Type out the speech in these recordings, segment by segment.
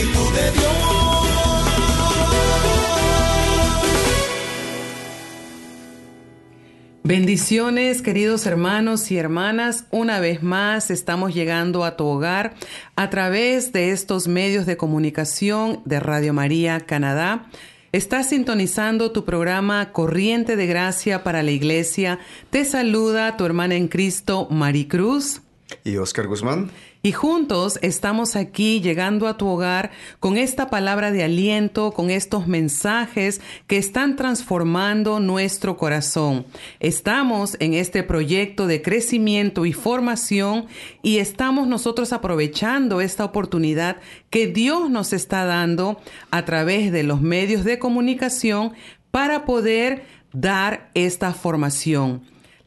Espíritu de Dios. Bendiciones, queridos hermanos y hermanas. Una vez más estamos llegando a tu hogar a través de estos medios de comunicación de Radio María Canadá. Estás sintonizando tu programa Corriente de Gracia para la Iglesia. Te saluda tu hermana en Cristo, Maricruz. Y Oscar Guzmán. Y juntos estamos aquí llegando a tu hogar con esta palabra de aliento, con estos mensajes que están transformando nuestro corazón. Estamos en este proyecto de crecimiento y formación y estamos nosotros aprovechando esta oportunidad que Dios nos está dando a través de los medios de comunicación para poder dar esta formación.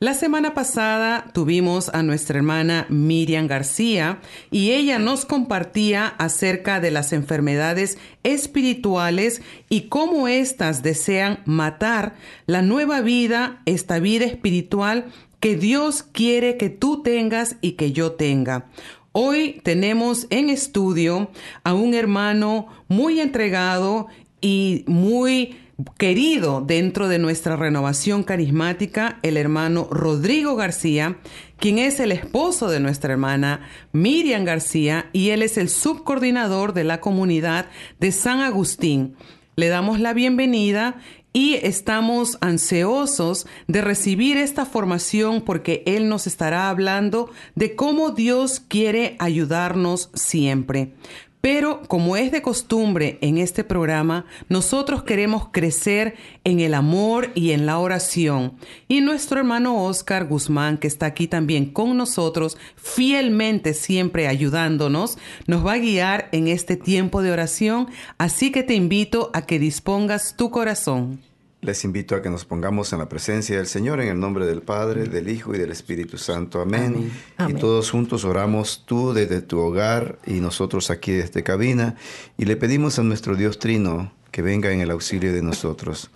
La semana pasada tuvimos a nuestra hermana Miriam García y ella nos compartía acerca de las enfermedades espirituales y cómo éstas desean matar la nueva vida, esta vida espiritual que Dios quiere que tú tengas y que yo tenga. Hoy tenemos en estudio a un hermano muy entregado y muy querido dentro de nuestra renovación carismática, el hermano Rodrigo García, quien es el esposo de nuestra hermana Miriam García y él es el subcoordinador de la comunidad de San Agustín. Le damos la bienvenida y estamos ansiosos de recibir esta formación porque Él nos estará hablando de cómo Dios quiere ayudarnos siempre. Pero como es de costumbre en este programa, nosotros queremos crecer en el amor y en la oración. Y nuestro hermano Oscar Guzmán, que está aquí también con nosotros, fielmente siempre ayudándonos, nos va a guiar en este tiempo de oración. Así que te invito a que dispongas tu corazón. Les invito a que nos pongamos en la presencia del Señor en el nombre del Padre, del Hijo y del Espíritu Santo. Amén. Amén. Y todos juntos oramos tú desde tu hogar y nosotros aquí desde cabina y le pedimos a nuestro Dios Trino que venga en el auxilio de nosotros.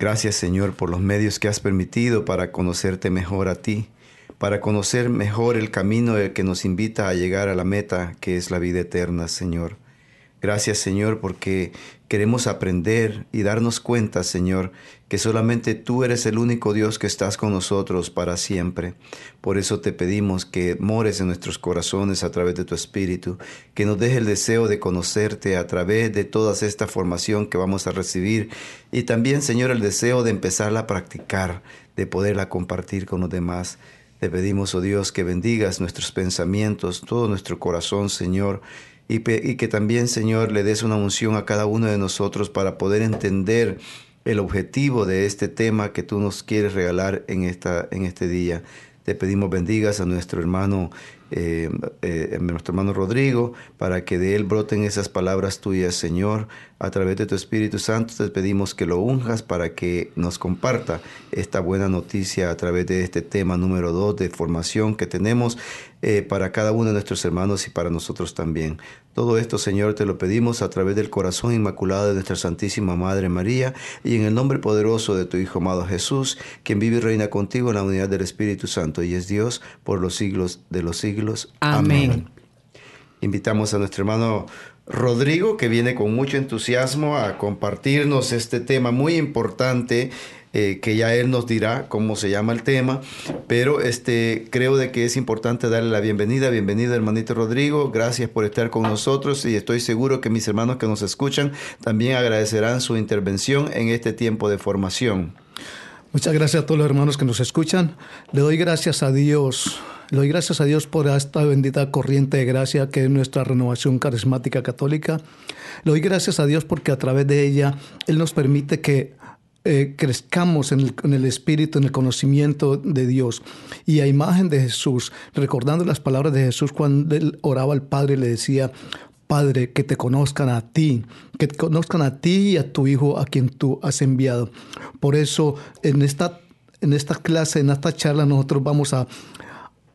Gracias Señor por los medios que has permitido para conocerte mejor a ti, para conocer mejor el camino que nos invita a llegar a la meta que es la vida eterna, Señor. Gracias Señor porque queremos aprender y darnos cuenta, Señor, que solamente tú eres el único Dios que estás con nosotros para siempre. Por eso te pedimos que mores en nuestros corazones a través de tu Espíritu, que nos deje el deseo de conocerte a través de toda esta formación que vamos a recibir y también, Señor, el deseo de empezarla a practicar, de poderla compartir con los demás. Te pedimos, oh Dios, que bendigas nuestros pensamientos, todo nuestro corazón, Señor, y, que también, Señor, le des una unción a cada uno de nosotros para poder entender el objetivo de este tema que tú nos quieres regalar en, esta, en este día. Te pedimos bendigas a nuestro hermano, eh, eh, nuestro hermano Rodrigo, para que de él broten esas palabras tuyas, Señor. A través de tu Espíritu Santo te pedimos que lo unjas para que nos comparta esta buena noticia a través de este tema número dos de formación que tenemos eh, para cada uno de nuestros hermanos y para nosotros también. Todo esto, Señor, te lo pedimos a través del corazón inmaculado de nuestra Santísima Madre María y en el nombre poderoso de tu Hijo amado Jesús, quien vive y reina contigo en la unidad del Espíritu Santo y es Dios por los siglos de los siglos. Amén. Amén. Invitamos a nuestro hermano Rodrigo, que viene con mucho entusiasmo a compartirnos este tema muy importante eh, que ya él nos dirá cómo se llama el tema, pero este, creo de que es importante darle la bienvenida. Bienvenido hermanito Rodrigo, gracias por estar con nosotros y estoy seguro que mis hermanos que nos escuchan también agradecerán su intervención en este tiempo de formación. Muchas gracias a todos los hermanos que nos escuchan. Le doy gracias a Dios. Le doy gracias a Dios por esta bendita corriente de gracia que es nuestra renovación carismática católica. Le doy gracias a Dios porque a través de ella Él nos permite que eh, crezcamos en el, en el, espíritu, en el conocimiento de Dios. Y a imagen de Jesús, recordando las palabras de Jesús cuando él oraba al Padre le decía, Padre, que te conozcan a ti, que te conozcan a ti y a tu Hijo a quien tú has enviado. Por eso en esta, en esta clase, en esta charla, nosotros vamos a,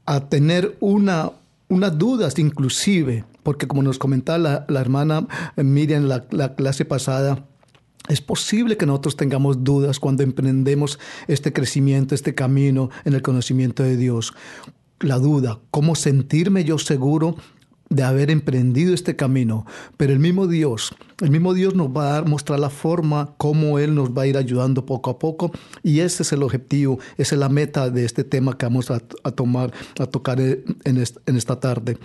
a tener una, unas dudas inclusive, porque como nos comentaba la, la hermana Miriam en la, la clase pasada, es posible que nosotros tengamos dudas cuando emprendemos este crecimiento, este camino en el conocimiento de Dios. La duda, ¿cómo sentirme yo seguro de haber emprendido este camino, pero el mismo Dios, el mismo Dios nos va a mostrar la forma, cómo Él nos va a ir ayudando poco a poco, y ese es el objetivo, esa es la meta de este tema que vamos a, tomar, a tocar en, en esta tarde.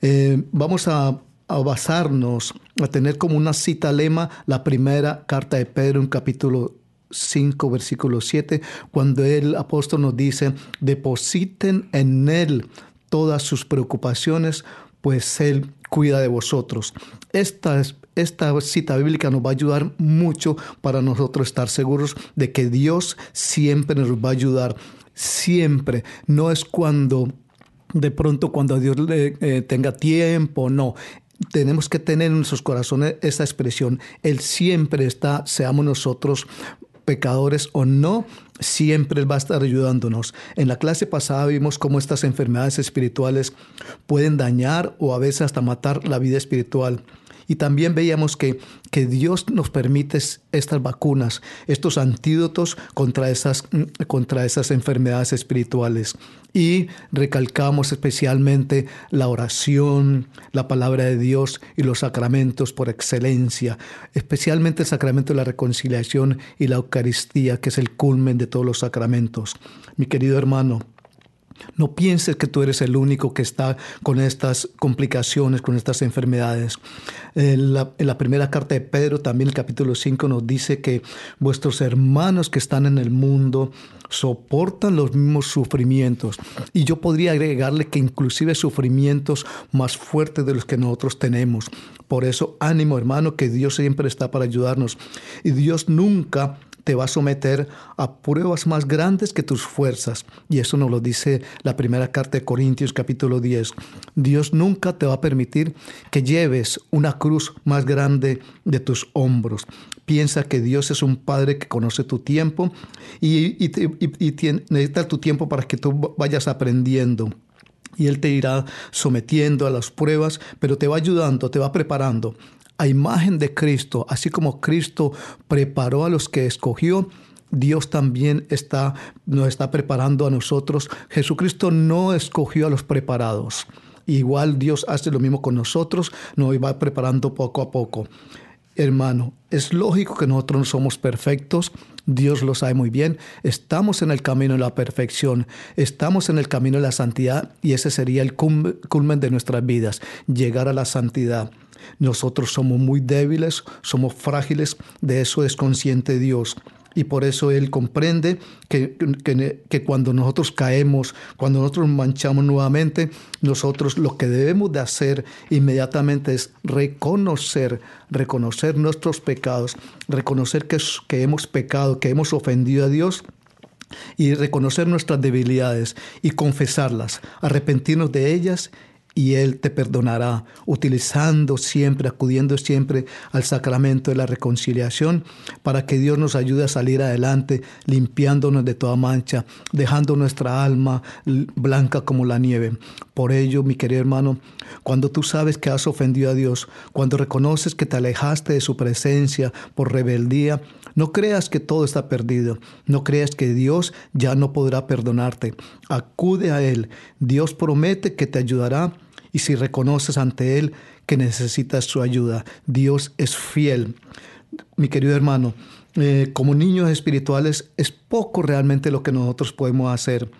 Eh, vamos a, a, basarnos, a tener como una cita lema la primera carta de Pedro en capítulo 5, versículo 7, cuando el apóstol nos dice, depositen en Él todas sus preocupaciones, pues Él cuida de vosotros. Esta, esta cita bíblica nos va a ayudar mucho para nosotros estar seguros de que Dios siempre nos va a ayudar. Siempre. No es cuando de pronto cuando Dios le, eh, tenga tiempo, no tenemos que tener en nuestros corazones esa expresión. Él siempre está, seamos nosotros pecadores o no, siempre va a estar ayudándonos. En la clase pasada vimos cómo estas enfermedades espirituales pueden dañar o a veces hasta matar la vida espiritual. Y también veíamos que, que Dios nos permite estas vacunas, estos antídotos contra esas, contra esas enfermedades espirituales. Y recalcamos especialmente la oración, la palabra de Dios y los sacramentos por excelencia, especialmente el sacramento de la reconciliación y la Eucaristía, que es el culmen de todos los sacramentos. Mi querido hermano, no pienses que tú eres el único que está con estas complicaciones, con estas enfermedades. En la, en la, primera carta de Pedro, también el capítulo 5, nos dice que vuestros hermanos que están en el mundo soportan los mismos sufrimientos. Y yo podría agregarle que inclusive sufrimientos más fuertes de los que nosotros tenemos. Por eso, ánimo hermano, que Dios siempre está para ayudarnos. Y Dios nunca te va a someter a pruebas más grandes que tus fuerzas. Y eso nos lo dice la primera carta de Corintios capítulo 10. Dios nunca te va a permitir que lleves una cruz más grande de tus hombros. Piensa que Dios es un Padre que conoce tu tiempo y, y, necesita tu tiempo para que tú vayas aprendiendo y Él te irá sometiendo a las pruebas, pero te va ayudando, te va preparando a imagen de Cristo, así como Cristo preparó a los que escogió, Dios también está, nos está preparando a nosotros. Jesucristo no escogió a los preparados. Igual Dios hace lo mismo con nosotros, nos va preparando poco a poco. Hermano, es lógico que nosotros no somos perfectos, Dios lo sabe muy bien, estamos en el camino de la perfección, estamos en el camino de la santidad y ese sería el culmen de nuestras vidas, llegar a la santidad. Nosotros somos muy débiles, somos frágiles, de eso es consciente Dios. Y por eso Él comprende que, cuando nosotros caemos, cuando nosotros manchamos nuevamente, nosotros lo que debemos de hacer inmediatamente es reconocer, reconocer nuestros pecados, reconocer que, que hemos pecado, que hemos ofendido a Dios y reconocer nuestras debilidades y confesarlas, arrepentirnos de ellas y Él te perdonará, utilizando siempre, acudiendo siempre al sacramento de la reconciliación, para que Dios nos ayude a salir adelante, limpiándonos de toda mancha, dejando nuestra alma blanca como la nieve. Por ello, mi querido hermano, cuando tú sabes que has ofendido a Dios, cuando reconoces que te alejaste de su presencia por rebeldía, no creas que todo está perdido, no creas que Dios ya no podrá perdonarte. Acude a Él. Dios promete que te ayudará y si reconoces ante Él que necesitas su ayuda, Dios es fiel. Mi querido hermano, eh, como niños espirituales es poco realmente lo que nosotros podemos hacer.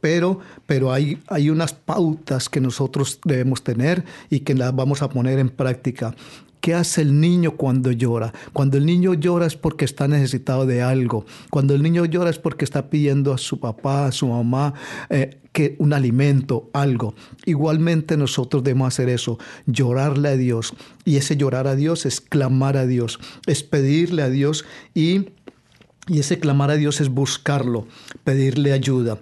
Pero, pero hay, hay unas pautas que nosotros debemos tener y que las vamos a poner en práctica. ¿Qué hace el niño cuando llora? Cuando el niño llora es porque está necesitado de algo. Cuando el niño llora es porque está pidiendo a su papá, a su mamá, eh, que un alimento, algo. Igualmente nosotros debemos hacer eso, llorarle a Dios. Y ese llorar a Dios es clamar a Dios, es pedirle a Dios y, y ese clamar a Dios es buscarlo, pedirle ayuda.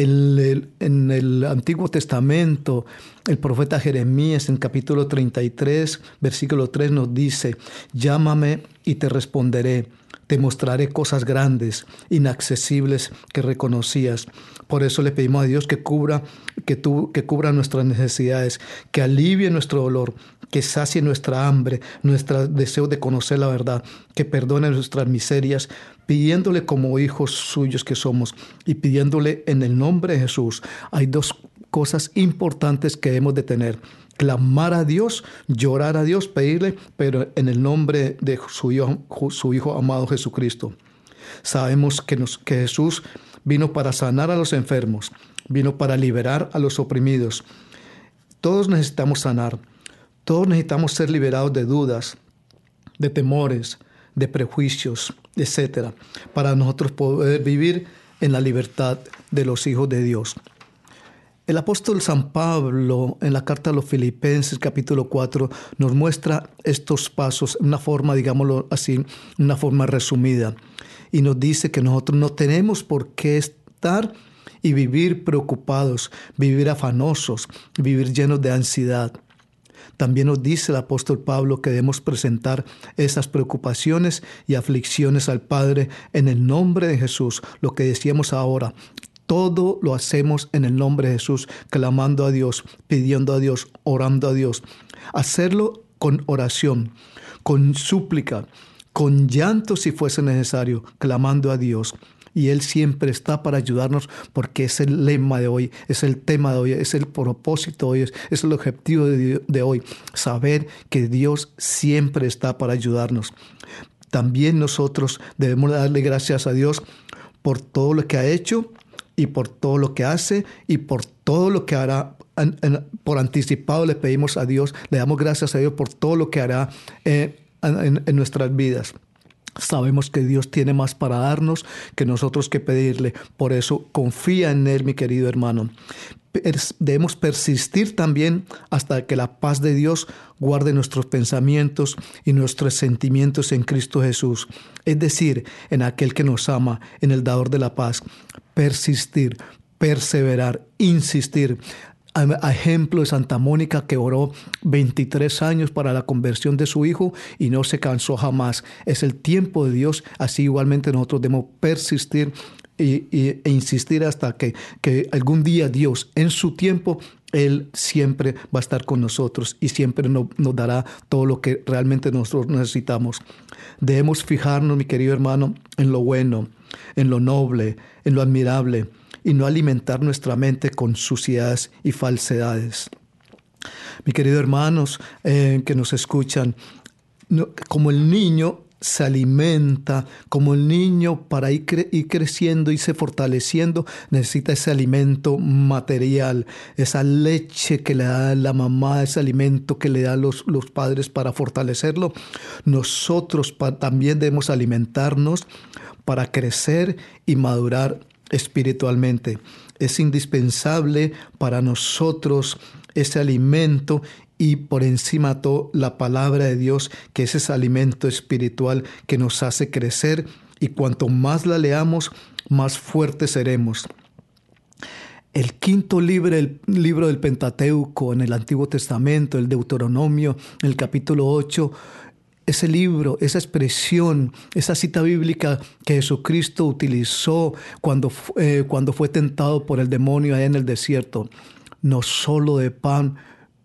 En el, Antiguo Testamento, el profeta Jeremías en capítulo 33, versículo 3 nos dice, llámame y te responderé, te mostraré cosas grandes, inaccesibles que reconocías. Por eso le pedimos a Dios que cubra, que, que cubra nuestras necesidades, que alivie nuestro dolor, que sacie nuestra hambre, nuestro deseo de conocer la verdad, que perdone nuestras miserias, pidiéndole como hijos suyos que somos y pidiéndole en el nombre de Jesús. Hay dos cosas importantes que hemos de tener. Clamar a Dios, llorar a Dios, pedirle, pero en el nombre de su Hijo, su hijo amado Jesucristo. Sabemos que, nos, que Jesús vino para sanar a los enfermos, vino para liberar a los oprimidos. Todos necesitamos sanar, todos necesitamos ser liberados de dudas, de temores, de prejuicios, etcétera, para nosotros poder vivir en la libertad de los hijos de Dios. El apóstol San Pablo en la carta a los Filipenses capítulo 4 nos muestra estos pasos en una forma, digámoslo así, una forma resumida. Y nos dice que nosotros no tenemos por qué estar y vivir preocupados, vivir afanosos, vivir llenos de ansiedad. También nos dice el apóstol Pablo que debemos presentar esas preocupaciones y aflicciones al Padre en el nombre de Jesús, lo que decíamos ahora. Todo lo hacemos en el nombre de Jesús, clamando a Dios, pidiendo a Dios, orando a Dios. Hacerlo con oración, con súplica, con llanto si fuese necesario, clamando a Dios y Él siempre está para ayudarnos porque es el lema de hoy, es el tema de hoy, es el propósito de hoy, es el objetivo de, hoy, saber que Dios siempre está para ayudarnos. También nosotros debemos darle gracias a Dios por todo lo que ha hecho y por todo lo que hace y por todo lo que hará. por anticipado le pedimos a Dios, le damos gracias a Dios por todo lo que hará eh, en nuestras vidas. Sabemos que Dios tiene más para darnos que nosotros que pedirle. Por eso confía en Él, mi querido hermano. Debemos persistir también hasta que la paz de Dios guarde nuestros pensamientos y nuestros sentimientos en Cristo Jesús, es decir, en aquel que nos ama, en el dador de la paz. Persistir, perseverar, insistir ejemplo de Santa Mónica que oró 23 años para la conversión de su hijo y no se cansó jamás. Es el tiempo de Dios, así igualmente nosotros debemos persistir e, insistir hasta que, que algún día Dios en su tiempo él siempre va a estar con nosotros y siempre nos, nos, dará todo lo que realmente nosotros necesitamos. Debemos fijarnos, mi querido hermano, en lo bueno, en lo noble, en lo admirable, y no alimentar nuestra mente con suciedades y falsedades. Mi querido hermanos eh, que nos escuchan, como el niño se alimenta, como el niño para ir, creciendo y se fortaleciendo, necesita ese alimento material, esa leche que le da la mamá, ese alimento que le dan los, los padres para fortalecerlo. Nosotros también debemos alimentarnos para crecer y madurar espiritualmente. Es indispensable para nosotros ese alimento y por encima todo la palabra de Dios, que es ese alimento espiritual que nos hace crecer y cuanto más la leamos, más fuertes seremos. El quinto libro, el libro del Pentateuco en el Antiguo Testamento, el Deuteronomio, el capítulo 8, ese libro, esa expresión, esa cita bíblica que Jesucristo utilizó cuando, eh, cuando fue tentado por el demonio allá en el desierto. No solo de pan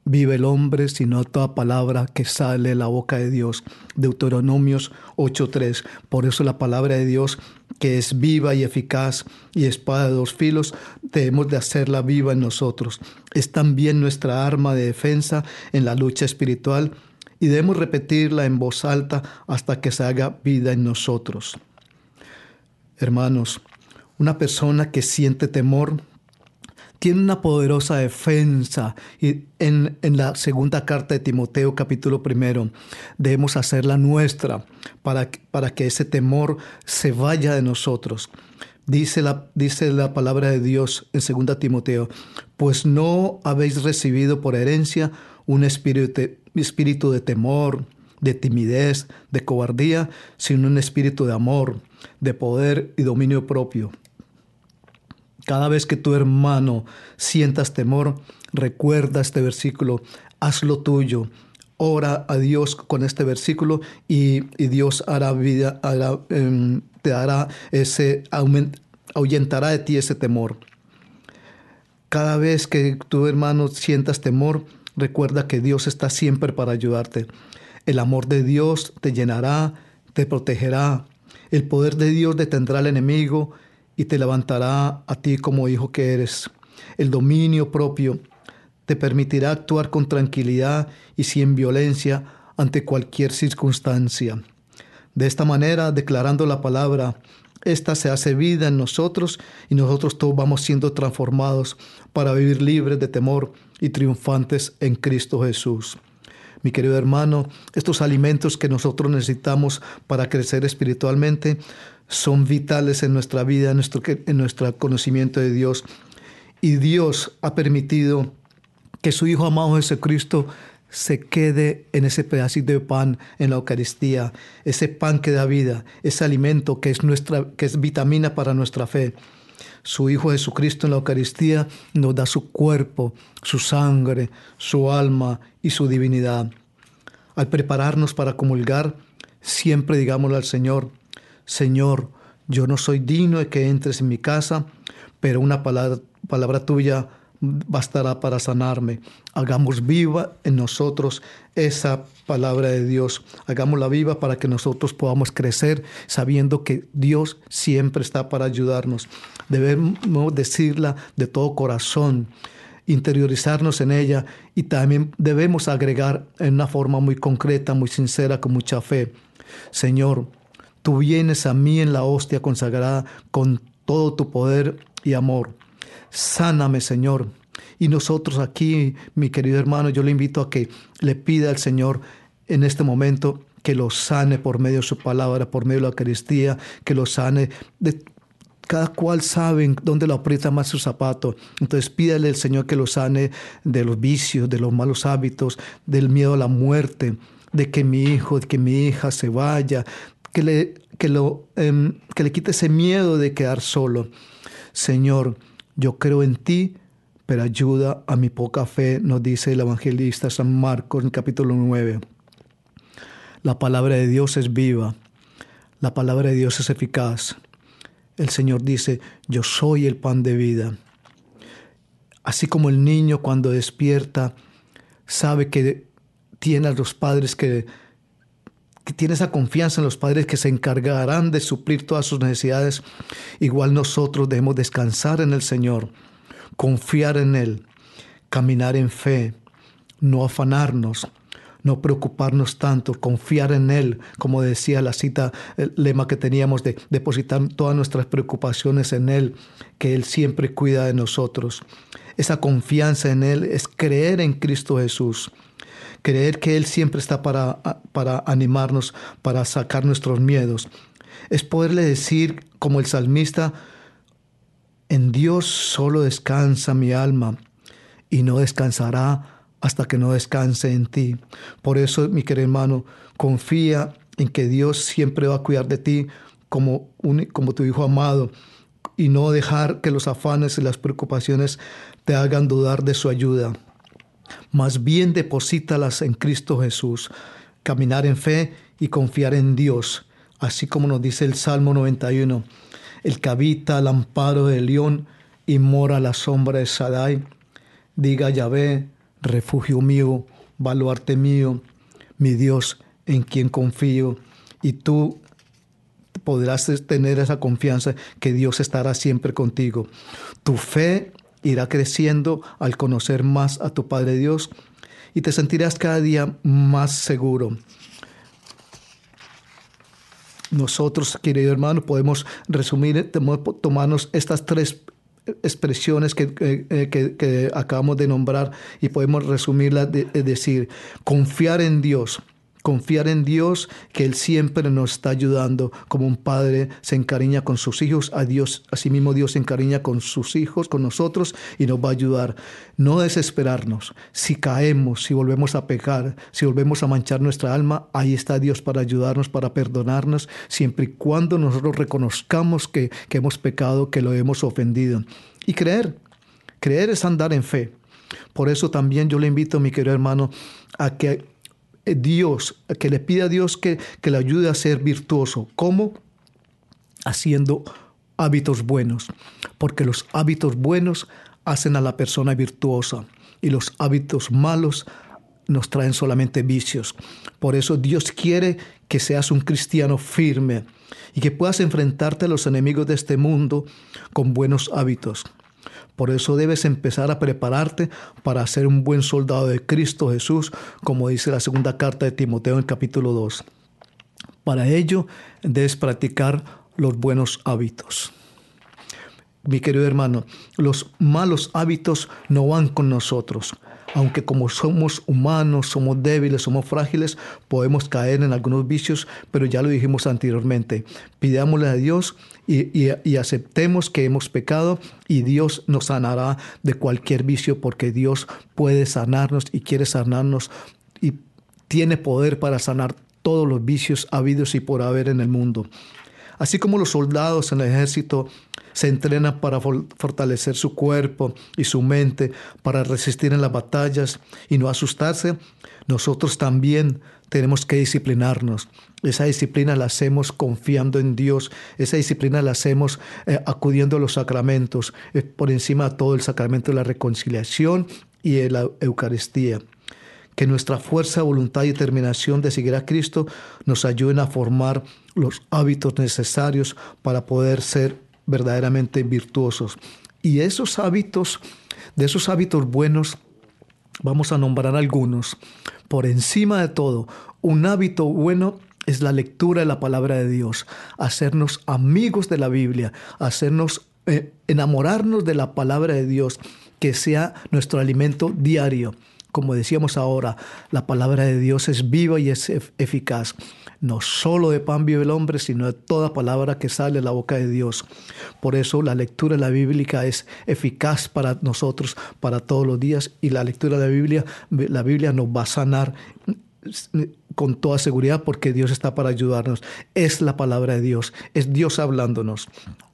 vive el hombre, sino toda palabra que sale de la boca de Dios. Deuteronomios 8.3. Por eso la palabra de Dios, que es viva y eficaz y espada de dos filos, debemos de hacerla viva en nosotros. Es también nuestra arma de defensa en la lucha espiritual y debemos repetirla en voz alta hasta que se haga vida en nosotros. Hermanos, una persona que siente temor tiene una poderosa defensa. Y en, la segunda carta de Timoteo, capítulo primero, debemos hacerla nuestra para, para que ese temor se vaya de nosotros. Dice la, dice la palabra de Dios en 2 Timoteo, pues no habéis recibido por herencia un espíritu espíritu de temor, de timidez, de cobardía, sino un espíritu de amor, de poder y dominio propio. Cada vez que tu hermano sientas temor, recuerda este versículo, hazlo tuyo, ora a Dios con este versículo y, Dios hará vida, em, te hará ese, ahuyentará de ti ese temor. Cada vez que tu hermano sientas temor, recuerda que Dios está siempre para ayudarte. El amor de Dios te llenará, te protegerá. El poder de Dios detendrá al enemigo y te levantará a ti como hijo que eres. El dominio propio te permitirá actuar con tranquilidad y sin violencia ante cualquier circunstancia. De esta manera, declarando la palabra, esta se hace vida en nosotros y nosotros todos vamos siendo transformados para vivir libres de temor y triunfantes en Cristo Jesús. Mi querido hermano, estos alimentos que nosotros necesitamos para crecer espiritualmente son vitales en nuestra vida, en nuestro, en nuestro conocimiento de Dios. Y Dios ha permitido que su Hijo amado Jesucristo se quede en ese pedacito de pan en la Eucaristía, ese pan que da vida, ese alimento que es nuestra que es vitamina para nuestra fe. Su Hijo Jesucristo en la Eucaristía nos da su cuerpo, su sangre, su alma y su divinidad. Al prepararnos para comulgar, siempre digámosle al Señor, Señor, yo no soy digno de que entres en mi casa, pero una palabra, palabra tuya bastará para sanarme. Hagamos viva en nosotros esa palabra de Dios. Hagámosla viva para que nosotros podamos crecer sabiendo que Dios siempre está para ayudarnos. Debemos decirla de todo corazón, interiorizarnos en ella y también debemos agregar en una forma muy concreta, muy sincera, con mucha fe. Señor, tú vienes a mí en la hostia consagrada con todo tu poder y amor Sáname, Señor. Y nosotros aquí, mi querido hermano, yo le invito a que le pida al Señor en este momento que lo sane por medio de su palabra, por medio de la Eucaristía, que lo sane cada cual sabe dónde lo aprieta más su zapato. Entonces pídale al Señor que lo sane de los vicios, de los malos hábitos, del miedo a la muerte, de que mi hijo, de que mi hija se vaya, que le, que em, que le quite ese miedo de quedar solo. Señor, yo creo en ti, pero ayuda a mi poca fe, nos dice el evangelista San Marcos en capítulo 9. La palabra de Dios es viva, la palabra de Dios es eficaz. El Señor dice, yo soy el pan de vida. Así como el niño cuando despierta sabe que tiene a los padres que, que tiene esa confianza en los padres que se encargarán de suplir todas sus necesidades, igual nosotros debemos descansar en el Señor, confiar en Él, caminar en fe, no afanarnos, no preocuparnos tanto, confiar en Él, como decía la cita, el lema que teníamos de depositar todas nuestras preocupaciones en Él, que Él siempre cuida de nosotros. Esa confianza en Él es creer en Cristo Jesús creer que Él siempre está para, para animarnos, para sacar nuestros miedos. Es poderle decir, como el salmista, en Dios solo descansa mi alma y no descansará hasta que no descanse en ti. Por eso, mi querido hermano, confía en que Dios siempre va a cuidar de ti como, un, como tu hijo amado y no dejar que los afanes y las preocupaciones te hagan dudar de su ayuda. Más bien deposítalas en Cristo Jesús, caminar en fe y confiar en Dios, así como nos dice el Salmo 91, el que habita al amparo del león y mora a la sombra de Sadai, diga Yahvé, refugio mío, baluarte mío, mi Dios en quien confío, y tú podrás tener esa confianza que Dios estará siempre contigo. Tu fe irá creciendo al conocer más a tu Padre Dios y te sentirás cada día más seguro. Nosotros, querido hermano, podemos resumir, tomarnos estas tres expresiones que, que, acabamos de nombrar y podemos resumirlas, de, decir, confiar en Dios, confiar en Dios, que Él siempre nos está ayudando, como un padre se encariña con sus hijos, a Dios, asimismo Dios se encariña con sus hijos, con nosotros, y nos va a ayudar. No desesperarnos. Si caemos, si volvemos a pecar, si volvemos a manchar nuestra alma, ahí está Dios para ayudarnos, para perdonarnos, siempre y cuando nosotros reconozcamos que, que hemos pecado, que lo hemos ofendido. Y creer. Creer es andar en fe. Por eso también yo le invito, mi querido hermano, a que Dios, que le pida a Dios que, que le ayude a ser virtuoso. ¿Cómo? Haciendo hábitos buenos, porque los hábitos buenos hacen a la persona virtuosa y los hábitos malos nos traen solamente vicios. Por eso Dios quiere que seas un cristiano firme y que puedas enfrentarte a los enemigos de este mundo con buenos hábitos. Por eso debes empezar a prepararte para ser un buen soldado de Cristo Jesús, como dice la segunda carta de Timoteo en el capítulo 2. Para ello debes practicar los buenos hábitos. Mi querido hermano, los malos hábitos no van con nosotros aunque como somos humanos, somos débiles, somos frágiles, podemos caer en algunos vicios, pero ya lo dijimos anteriormente. Pidámosle a Dios y, aceptemos que hemos pecado y Dios nos sanará de cualquier vicio porque Dios puede sanarnos y quiere sanarnos y tiene poder para sanar todos los vicios habidos y por haber en el mundo. Así como los soldados en el ejército se entrenan para fortalecer su cuerpo y su mente para resistir en las batallas y no asustarse, nosotros también tenemos que disciplinarnos. Esa disciplina la hacemos confiando en Dios, esa disciplina la hacemos eh, acudiendo a los sacramentos, por encima de todo el sacramento de la reconciliación y de la Eucaristía. Que nuestra fuerza, voluntad y determinación de seguir a Cristo nos ayuden a formar los hábitos necesarios para poder ser verdaderamente virtuosos. Y esos hábitos, de esos hábitos buenos, vamos a nombrar algunos. Por encima de todo, un hábito bueno es la lectura de la palabra de Dios, hacernos amigos de la Biblia, hacernos eh, enamorarnos de la palabra de Dios, que sea nuestro alimento diario. Como decíamos ahora, la palabra de Dios es viva y es eficaz. No solo de pan vive el hombre, sino de toda palabra que sale de la boca de Dios. Por eso la lectura de la Biblia es eficaz para nosotros, para todos los días, y la lectura de la Biblia, la Biblia nos va a sanar con toda seguridad porque Dios está para ayudarnos. Es la palabra de Dios, es Dios hablándonos.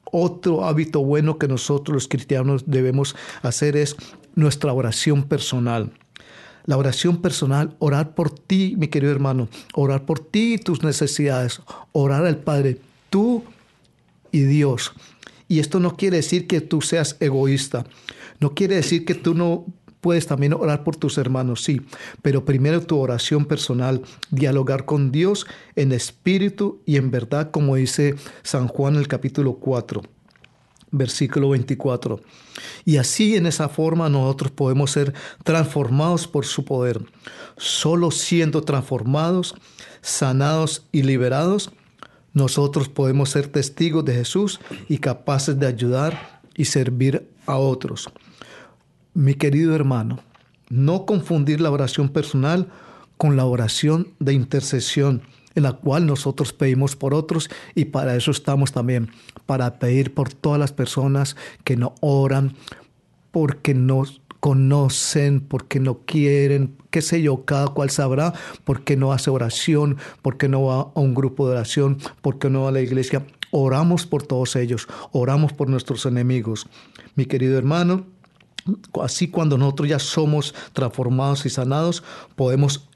Otro hábito bueno que nosotros los cristianos debemos hacer es nuestra oración personal. La oración personal, orar por ti, mi querido hermano, orar por ti y tus necesidades, orar al Padre, tú y Dios. Y esto no quiere decir que tú seas egoísta, no quiere decir que tú no puedes también orar por tus hermanos, sí, pero primero tu oración personal, dialogar con Dios en espíritu y en verdad, como dice San Juan el capítulo 4 versículo 24. Y así en esa forma nosotros podemos ser transformados por su poder. Solo siendo transformados, sanados y liberados, nosotros podemos ser testigos de Jesús y capaces de ayudar y servir a otros. Mi querido hermano, no confundir la oración personal con la oración de intercesión en la cual nosotros pedimos por otros y para eso estamos también, para pedir por todas las personas que no oran, porque no conocen, porque no quieren, qué sé yo, cada cual sabrá, porque no hace oración, porque no va a un grupo de oración, porque no va a la iglesia. Oramos por todos ellos, oramos por nuestros enemigos. Mi querido hermano, así cuando nosotros ya somos transformados y sanados, podemos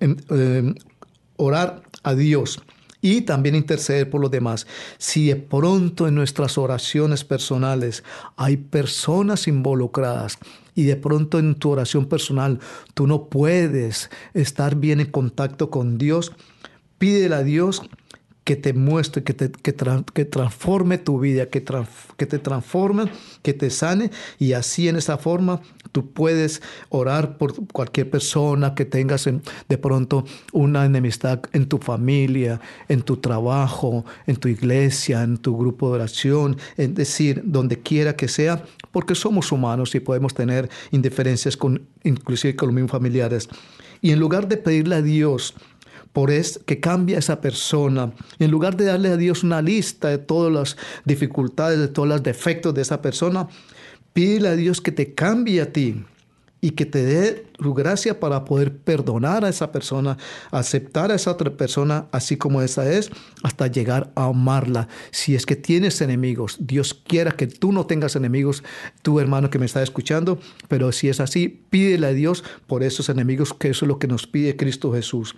em, em, orar a Dios y también interceder por los demás. Si de pronto en nuestras oraciones personales hay personas involucradas y de pronto en tu oración personal tú no puedes estar bien en contacto con Dios, pídele a Dios que te muestre, que, te, que, que transforme tu vida, que, que te transforme, que te sane y así en esa forma tú puedes orar por cualquier persona que tengas de pronto una enemistad en tu familia, en tu trabajo, en tu iglesia, en tu grupo de oración, es decir, donde quiera que sea, porque somos humanos y podemos tener indiferencias con inclusive con los mismos familiares. Y en lugar de pedirle a Dios, por es que cambie a esa persona. En lugar de darle a Dios una lista de todas las dificultades, de todos los defectos de esa persona, pídele a Dios que te cambie a ti y que te dé su gracia para poder perdonar a esa persona, aceptar a esa otra persona así como esa es, hasta llegar a amarla. Si es que tienes enemigos, Dios quiera que tú no tengas enemigos, tu hermano que me está escuchando, pero si es así, pídele a Dios por esos enemigos, que eso es lo que nos pide Cristo Jesús.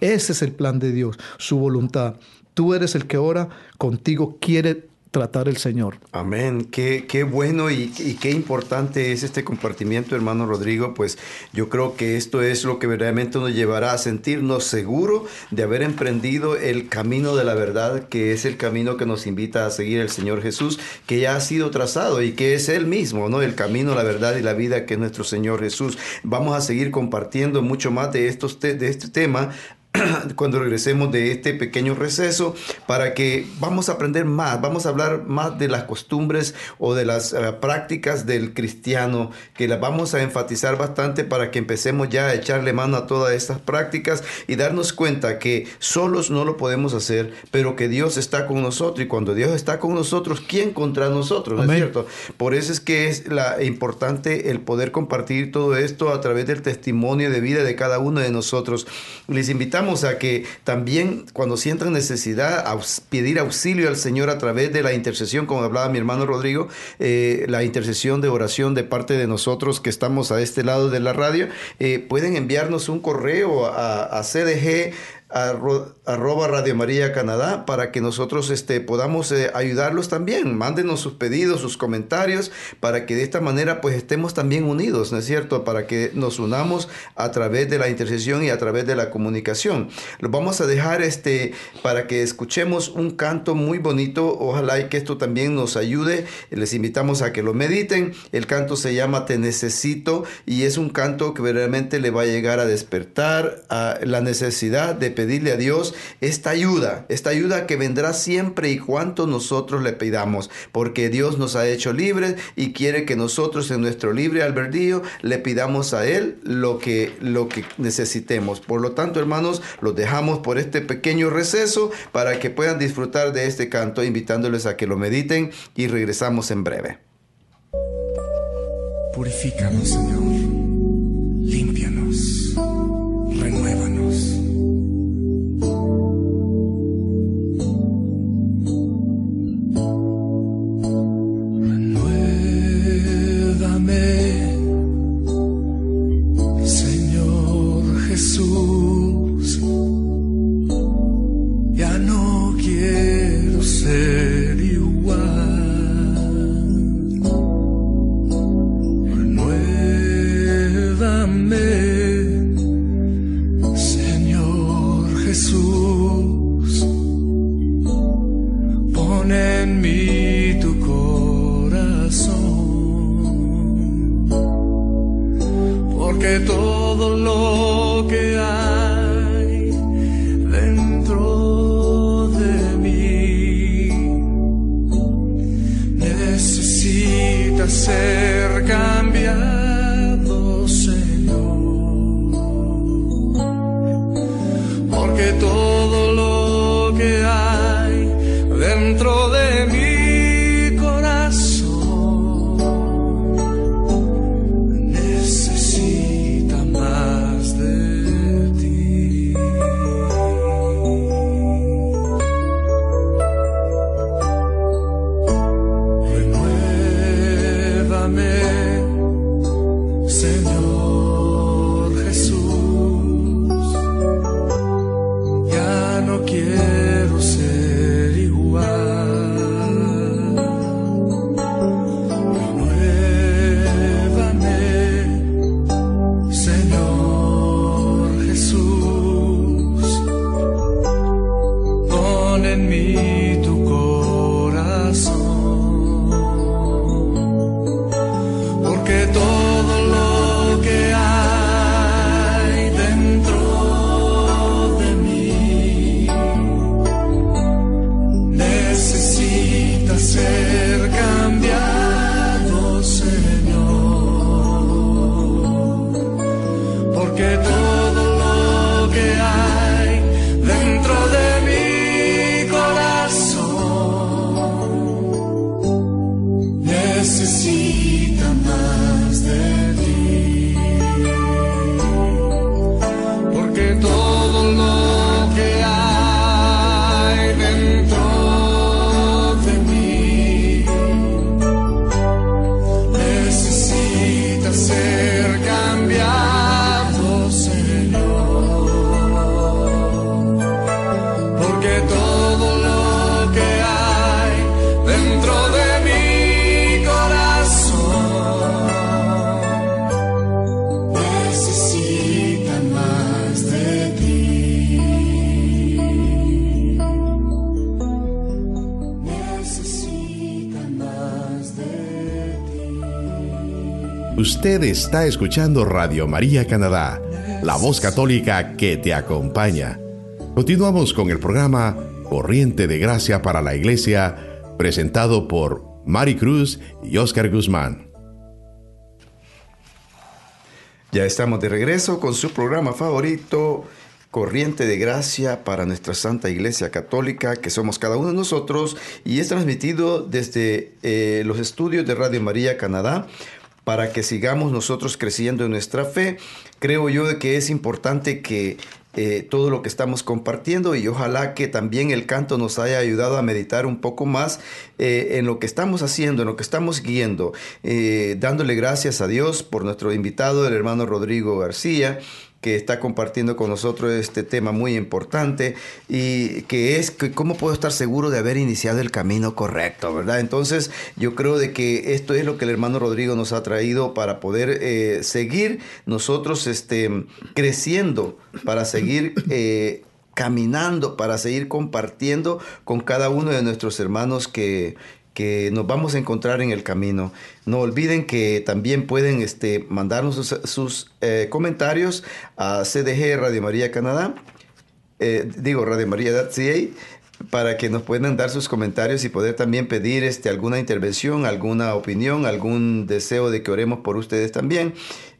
Ese es el plan de Dios, su voluntad. Tú eres el que ora, contigo quiere tratar el Señor. Amén. Qué, qué bueno y, qué importante es este compartimiento, hermano Rodrigo. Pues yo creo que esto es lo que verdaderamente nos llevará a sentirnos seguros de haber emprendido el camino de la verdad, que es el camino que nos invita a seguir el Señor Jesús, que ya ha sido trazado y que es Él mismo, ¿no? El camino, la verdad y la vida que es nuestro Señor Jesús. Vamos a seguir compartiendo mucho más de, estos de este tema cuando regresemos de este pequeño receso para que vamos a aprender más, vamos a hablar más de las costumbres o de las eh, prácticas del cristiano, que las vamos a enfatizar bastante para que empecemos ya a echarle mano a todas estas prácticas y darnos cuenta que solos no lo podemos hacer, pero que Dios está con nosotros y cuando Dios está con nosotros, ¿quién contra nosotros? ¿No es cierto? Por eso es que es la, importante el poder compartir todo esto a través del testimonio de vida de cada uno de nosotros. Les invitamos a que también cuando sientan necesidad, pedir auxilio al Señor a través de la intercesión, como hablaba mi hermano Rodrigo, eh, la intercesión de oración de parte de nosotros que estamos a este lado de la radio, eh, pueden enviarnos un correo a, a cdg arroba Radio María Canadá para que nosotros este, podamos eh, ayudarlos también. Mándenos sus pedidos, sus comentarios, para que de esta manera pues estemos también unidos, ¿no es cierto? Para que nos unamos a través de la intercesión y a través de la comunicación. Lo vamos a dejar este, para que escuchemos un canto muy bonito. Ojalá y que esto también nos ayude. Les invitamos a que lo mediten. El canto se llama Te Necesito y es un canto que verdaderamente le va a llegar a despertar a la necesidad de pedir pedirle a Dios esta ayuda, esta ayuda que vendrá siempre y cuanto nosotros le pidamos, porque Dios nos ha hecho libres y quiere que nosotros en nuestro libre albedrío le pidamos a Él lo que, lo que necesitemos. Por lo tanto, hermanos, los dejamos por este pequeño receso para que puedan disfrutar de este canto, invitándoles a que lo mediten y regresamos en breve. Purifícanos, Señor. temido. Escuchando Radio María Canadá, la voz católica que te acompaña. Continuamos con el programa Corriente de Gracia para la Iglesia, presentado por Mari Cruz y Oscar Guzmán. Ya estamos de regreso con su programa favorito, Corriente de Gracia para nuestra Santa Iglesia Católica, que somos cada uno de nosotros, y es transmitido desde eh, los estudios de Radio María Canadá para que sigamos nosotros creciendo en nuestra fe. Creo yo que es importante que eh, todo lo que estamos compartiendo y ojalá que también el canto nos haya ayudado a meditar un poco más eh, en lo que estamos haciendo, en lo que estamos guiando, eh, dándole gracias a Dios por nuestro invitado, el hermano Rodrigo García, que está compartiendo con nosotros este tema muy importante y que es cómo puedo estar seguro de haber iniciado el camino correcto, ¿verdad? Entonces yo creo de que esto es lo que el hermano Rodrigo nos ha traído para poder eh, seguir nosotros este, creciendo, para seguir... Eh, caminando para seguir compartiendo con cada uno de nuestros hermanos que, que nos vamos a encontrar en el camino. No olviden que también pueden este, mandarnos sus, eh, comentarios a CDG Radio María Canadá, eh, digo Radio María.ca, para que nos puedan dar sus comentarios y poder también pedir este, alguna intervención, alguna opinión, algún deseo de que oremos por ustedes también.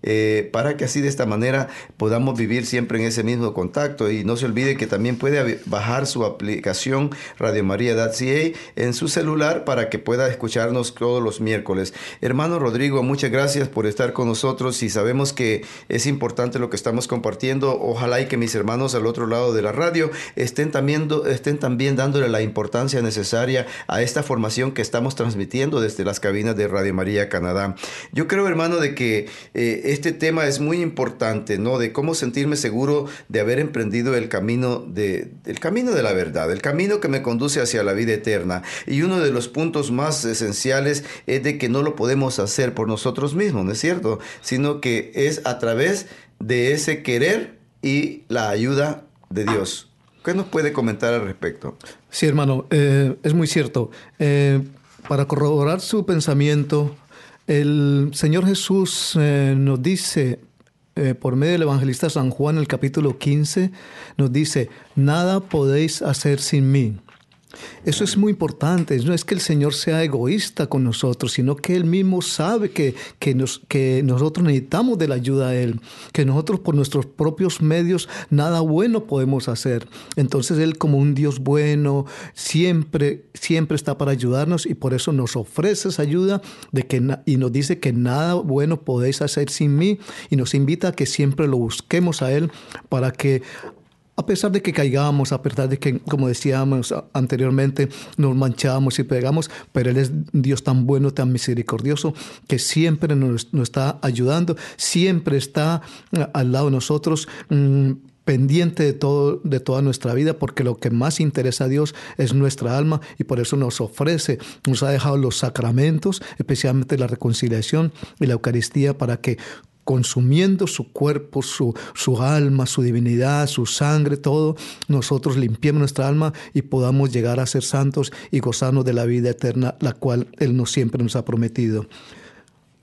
Eh, para que así de esta manera podamos vivir siempre en ese mismo contacto. Y no se olvide que también puede bajar su aplicación Radio María.ca en su celular para que pueda escucharnos todos los miércoles. Hermano Rodrigo, muchas gracias por estar con nosotros y sabemos que es importante lo que estamos compartiendo. Ojalá y que mis hermanos al otro lado de la radio estén también, estén también dándole la importancia necesaria a esta formación que estamos transmitiendo desde las cabinas de Radio María Canadá. Yo creo, hermano, de que eh, este tema es muy importante, ¿no? De cómo sentirme seguro de haber emprendido el camino de, el camino de la verdad, el camino que me conduce hacia la vida eterna. Y uno de los puntos más esenciales es de que no lo podemos hacer por nosotros mismos, ¿no es cierto? Sino que es a través de ese querer y la ayuda de Dios. ¿Qué nos puede comentar al respecto? Sí, hermano, eh, es muy cierto. Eh, para corroborar su pensamiento, el Señor Jesús eh, nos dice, eh, por medio del evangelista San Juan, el capítulo 15, nos dice, nada podéis hacer sin mí. Eso es muy importante. No es que el Señor sea egoísta con nosotros, sino que Él mismo sabe que, que, nos, que nosotros necesitamos de la ayuda de Él, que nosotros por nuestros propios medios nada bueno podemos hacer. Entonces Él como un Dios bueno siempre, siempre está para ayudarnos y por eso nos ofrece esa ayuda de que, y nos dice que nada bueno podéis hacer sin mí y nos invita a que siempre lo busquemos a Él para que a pesar de que caigamos, a pesar de que, como decíamos anteriormente, nos manchamos y pegamos, pero Él es Dios tan bueno, tan misericordioso, que siempre nos, está ayudando, siempre está eh, al lado de nosotros. Mm, pendiente de todo de toda nuestra vida porque lo que más interesa a Dios es nuestra alma y por eso nos ofrece nos ha dejado los sacramentos especialmente la reconciliación y la Eucaristía para que consumiendo su cuerpo, su, su, alma, su divinidad, su sangre, todo, nosotros limpiemos nuestra alma y podamos llegar a ser santos y gozarnos de la vida eterna, la cual Él nos siempre nos ha prometido.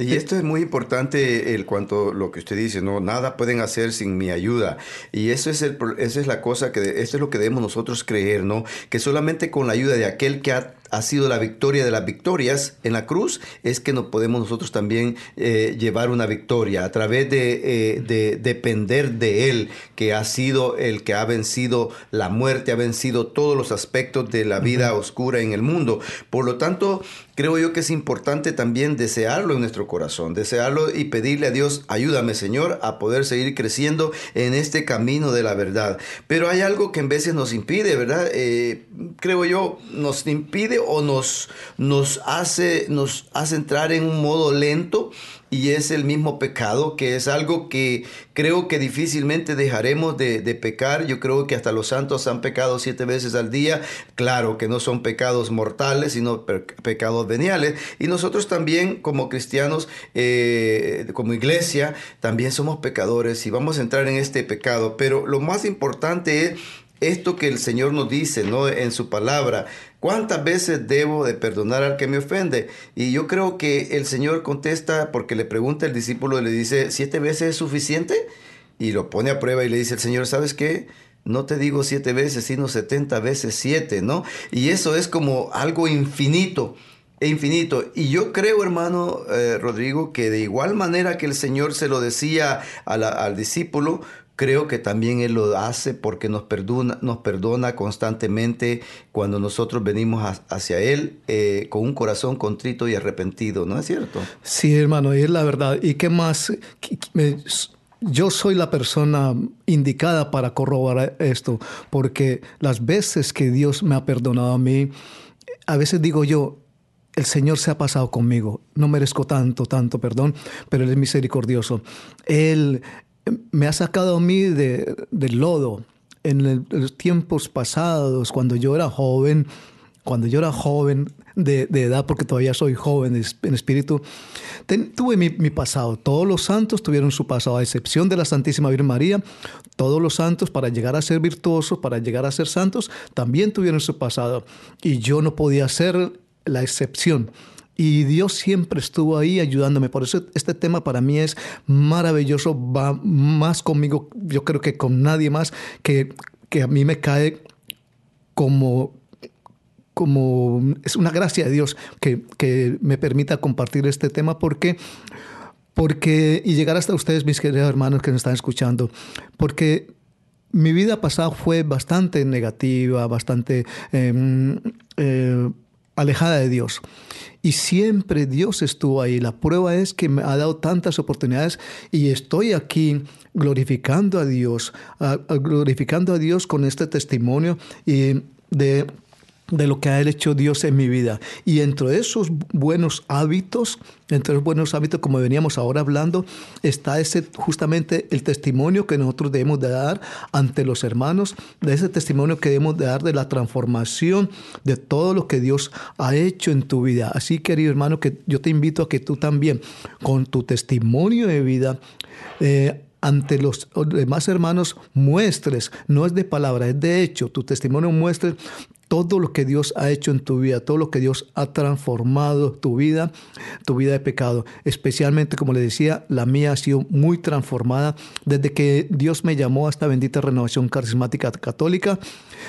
Y esto es muy importante el cuanto lo que usted dice, no nada pueden hacer sin mi ayuda. Y eso es el esa es la cosa que eso es lo que debemos nosotros creer, ¿no? Que solamente con la ayuda de aquel que ha ha sido la victoria de las victorias en la cruz, es que no podemos nosotros también eh, llevar una victoria a través eh, de, depender de Él, que ha sido el que ha vencido la muerte, ha vencido todos los aspectos de la vida oscura en el mundo. Por lo tanto, creo yo que es importante también desearlo en nuestro corazón, desearlo y pedirle a Dios, ayúdame Señor a poder seguir creciendo en este camino de la verdad. Pero hay algo que en veces nos impide, ¿verdad? Eh, creo yo, nos impide o nos, nos, hace, nos hace entrar en un modo lento y es el mismo pecado, que es algo que creo que difícilmente dejaremos de, pecar. Yo creo que hasta los santos han pecado siete veces al día. Claro que no son pecados mortales, sino pecados veniales. Y nosotros también como cristianos, eh, como iglesia, también somos pecadores y vamos a entrar en este pecado. Pero lo más importante es esto que el Señor nos dice, ¿no? En su palabra. ¿Cuántas veces debo de perdonar al que me ofende? Y yo creo que el Señor contesta porque le pregunta el discípulo y le dice, ¿siete veces es suficiente? Y lo pone a prueba y le dice el Señor, ¿sabes qué? No te digo siete veces, sino setenta veces siete, ¿no? Y eso es como algo infinito e infinito. Y yo creo, hermano eh, Rodrigo, que de igual manera que el Señor se lo decía al discípulo, creo que también Él lo hace porque nos perdona, nos perdona constantemente cuando nosotros venimos hacia Él eh, con un corazón contrito y arrepentido, ¿no es cierto? Sí, hermano, y es la verdad. ¿Y qué más? Yo soy la persona indicada para corroborar esto, porque las veces que Dios me ha perdonado a mí, a veces digo yo, el Señor se ha pasado conmigo, no merezco tanto, tanto perdón, pero Él es misericordioso. Él, me ha sacado a mí de, del lodo. En, los tiempos pasados, cuando yo era joven, cuando yo era joven de, edad, porque todavía soy joven en espíritu, tuve mi, mi, pasado. Todos los santos tuvieron su pasado, a excepción de la Santísima Virgen María. Todos los santos, para llegar a ser virtuosos, para llegar a ser santos, también tuvieron su pasado. Y yo no podía ser la excepción. Y Dios siempre estuvo ahí ayudándome. Por eso este tema para mí es maravilloso, va más conmigo, yo creo que con nadie más, que, que a mí me cae como, como es una gracia de Dios que, que me permita compartir este tema porque porque y llegar hasta ustedes mis queridos hermanos que nos están escuchando porque mi vida pasada fue bastante negativa bastante em, eh, alejada de Dios. Y siempre Dios estuvo ahí. La prueba es que me ha dado tantas oportunidades y estoy aquí glorificando a Dios, glorificando a Dios con este testimonio y de de lo que ha hecho Dios en mi vida. Y entre esos buenos hábitos, entre los buenos hábitos, como veníamos ahora hablando, está ese justamente el testimonio que nosotros debemos de dar ante los hermanos, de ese testimonio que debemos de dar de la transformación de todo lo que Dios ha hecho en tu vida. Así, querido hermano, que yo te invito a que tú también, con tu testimonio de vida, eh, ante los demás hermanos muestres, no es de palabra, es de hecho, tu testimonio muestre todo lo que Dios ha hecho en tu vida, todo lo que Dios ha transformado tu vida, tu vida de pecado. Especialmente, como le decía, la mía ha sido muy transformada desde que Dios me llamó a esta bendita renovación carismática católica.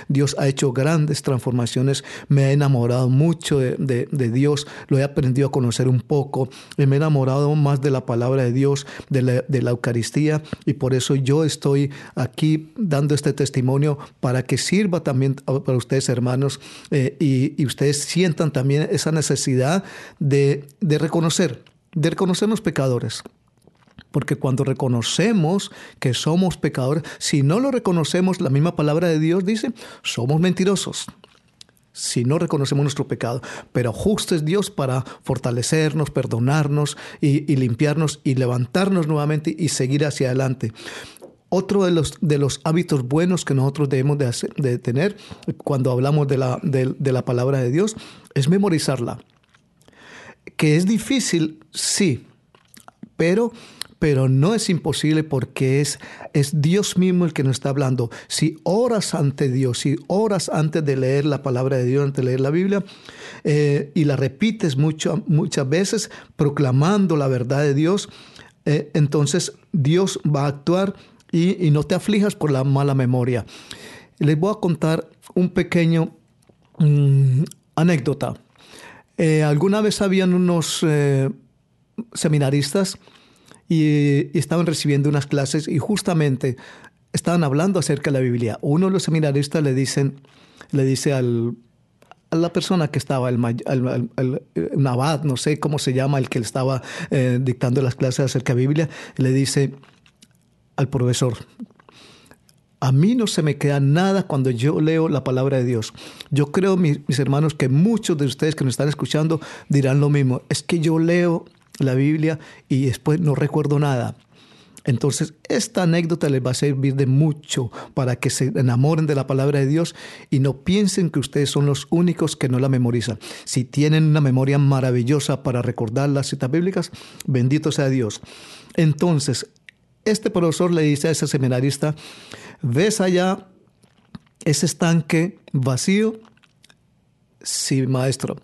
Dios ha hecho grandes transformaciones, me ha enamorado mucho de, Dios, lo he aprendido a conocer un poco, me he enamorado más de la palabra de Dios, de la, de la Eucaristía, y por eso yo estoy aquí dando este testimonio para que sirva también para ustedes, hermanos, eh, y, ustedes sientan también esa necesidad de, de reconocer, de reconocernos pecadores. Porque cuando reconocemos que somos pecadores, si no lo reconocemos, la misma palabra de Dios dice, somos mentirosos. Si no reconocemos nuestro pecado, pero justo es Dios para fortalecernos, perdonarnos y, limpiarnos y levantarnos nuevamente y seguir hacia adelante. Otro de los, de los hábitos buenos que nosotros debemos de, tener cuando hablamos de la, de la palabra de Dios es memorizarla. Que es difícil, sí, pero pero no es imposible porque es, es Dios mismo el que nos está hablando. Si oras ante Dios, si oras antes de leer la palabra de Dios, antes de leer la Biblia, eh, y la repites mucho, muchas veces proclamando la verdad de Dios, eh, entonces Dios va a actuar y, no te aflijas por la mala memoria. Les voy a contar un pequeño mm, anécdota. Eh, alguna vez habían unos seminaristas y, estaban recibiendo unas clases y justamente estaban hablando acerca de la Biblia. Uno de los seminaristas le, dicen, le dice al, a la persona que estaba, el, el, abad, no sé cómo se llama, el que le estaba eh, dictando las clases acerca de la Biblia, le dice al profesor, a mí no se me queda nada cuando yo leo la palabra de Dios. Yo creo, mis, mis hermanos, que muchos de ustedes que nos están escuchando dirán lo mismo. Es que yo leo la Biblia y después no recuerdo nada. Entonces, esta anécdota les va a servir de mucho para que se enamoren de la palabra de Dios y no piensen que ustedes son los únicos que no la memorizan. Si tienen una memoria maravillosa para recordar las citas bíblicas, bendito sea Dios. Entonces, este profesor le dice a ese seminarista, ves allá ese estanque vacío? Sí, maestro.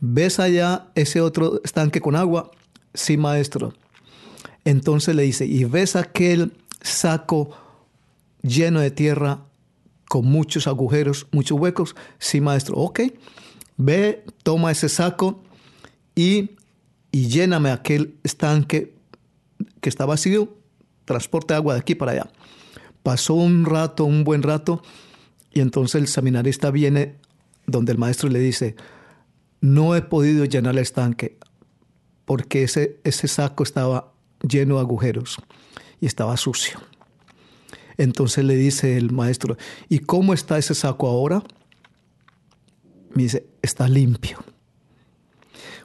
¿Ves allá ese otro estanque con agua? Sí, maestro. Entonces le dice, ¿y ves aquel saco lleno de tierra con muchos agujeros, muchos huecos? Sí, maestro. Ok. Ve, toma ese saco y, y lléname aquel estanque que está vacío, transporte agua de aquí para allá. Pasó un rato, un buen rato, y entonces el seminarista viene donde el maestro le dice, no he podido llenar el estanque porque ese, ese saco estaba lleno de agujeros y estaba sucio. Entonces le dice el maestro, ¿y cómo está ese saco ahora? Me dice, está limpio.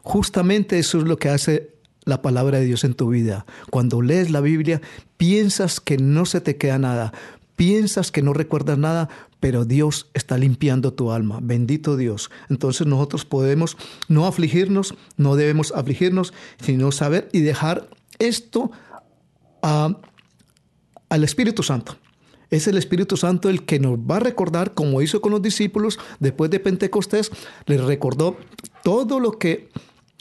Justamente eso es lo que hace la palabra de Dios en tu vida. Cuando lees la Biblia, piensas que no se te queda nada, piensas que no recuerdas nada, pero Dios está limpiando tu alma. Bendito Dios. Entonces nosotros podemos no afligirnos, no debemos afligirnos, sino saber y dejar esto al Espíritu Santo. Es el Espíritu Santo el que nos va a recordar, como hizo con los discípulos después de Pentecostés, les recordó todo lo que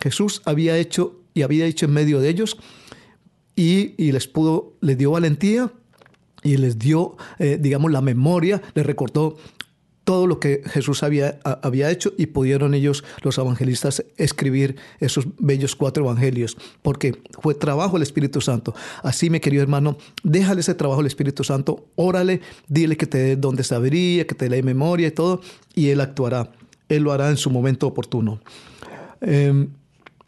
Jesús había hecho y había hecho en medio de ellos y, les pudo, les dio valentía y les dio, eh, digamos, la memoria, les recordó todo lo que Jesús había, había hecho y pudieron ellos, los evangelistas, escribir esos bellos cuatro evangelios, porque fue trabajo del Espíritu Santo. Así, mi querido hermano, déjale ese trabajo al Espíritu Santo, órale, dile que te dé donde sabería, que te dé memoria y todo, y Él actuará. Él lo hará en su momento oportuno. Em,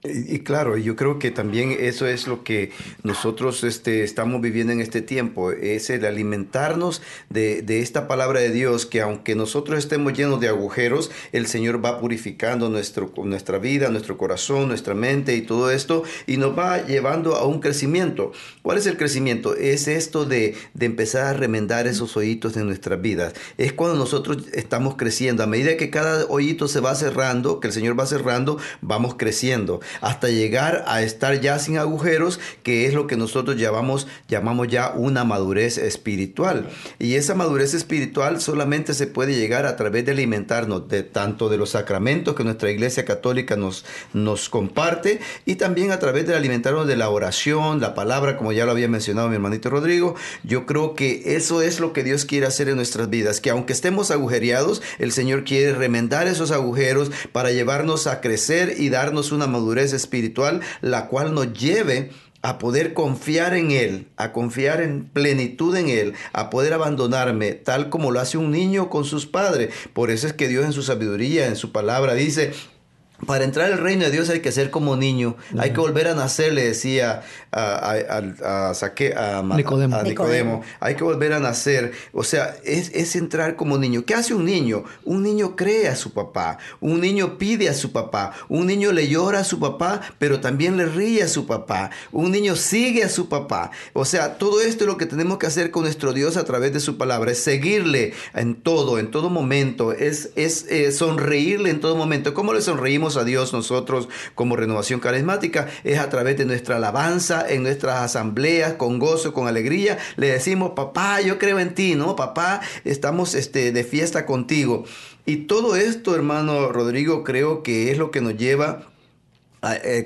y, claro, yo creo que también eso es lo que nosotros este, estamos viviendo en este tiempo, es el alimentarnos de, esta palabra de Dios, que aunque nosotros estemos llenos de agujeros, el Señor va purificando nuestro, nuestra vida, nuestro corazón, nuestra mente y todo esto, y nos va llevando a un crecimiento. ¿Cuál es el crecimiento? Es esto de, de empezar a remendar esos hoyitos de nuestras vidas. Es cuando nosotros estamos creciendo. A medida que cada hoyito se va cerrando, que el Señor va cerrando, vamos creciendo hasta llegar a estar ya sin agujeros, que es lo que nosotros llamamos, llamamos ya una madurez espiritual. Y esa madurez espiritual solamente se puede llegar a través de alimentarnos de tanto de los sacramentos que nuestra Iglesia Católica nos, nos comparte y también a través de alimentarnos de la oración, la palabra, como ya lo había mencionado mi hermanito Rodrigo. Yo creo que eso es lo que Dios quiere hacer en nuestras vidas, que aunque estemos agujereados, el Señor quiere remendar esos agujeros para llevarnos a crecer y darnos una madurez espiritual, la cual nos lleve a poder confiar en Él, a confiar en plenitud en Él, a poder abandonarme tal como lo hace un niño con sus padres. Por eso es que Dios en su sabiduría, en su palabra, dice, para entrar al reino de Dios hay que ser como niño, hay que volver a nacer, le decía a, a, a, Nicodemo. hay que volver a nacer, o sea, es, es, entrar como niño. ¿Qué hace un niño? Un niño cree a su papá, un niño pide a su papá, un niño le llora a su papá, pero también le ríe a su papá, un niño sigue a su papá. O sea, todo esto es lo que tenemos que hacer con nuestro Dios a través de su palabra, es seguirle en todo, en todo momento, es, es eh, sonreírle en todo momento. ¿Cómo le sonreímos? A Dios nosotros como renovación carismática es a través de nuestra alabanza en nuestras asambleas con gozo, con alegría. Le decimos, papá, yo creo en ti, ¿no? Papá, estamos este, de fiesta contigo. Y todo esto, hermano Rodrigo, creo que es lo que nos lleva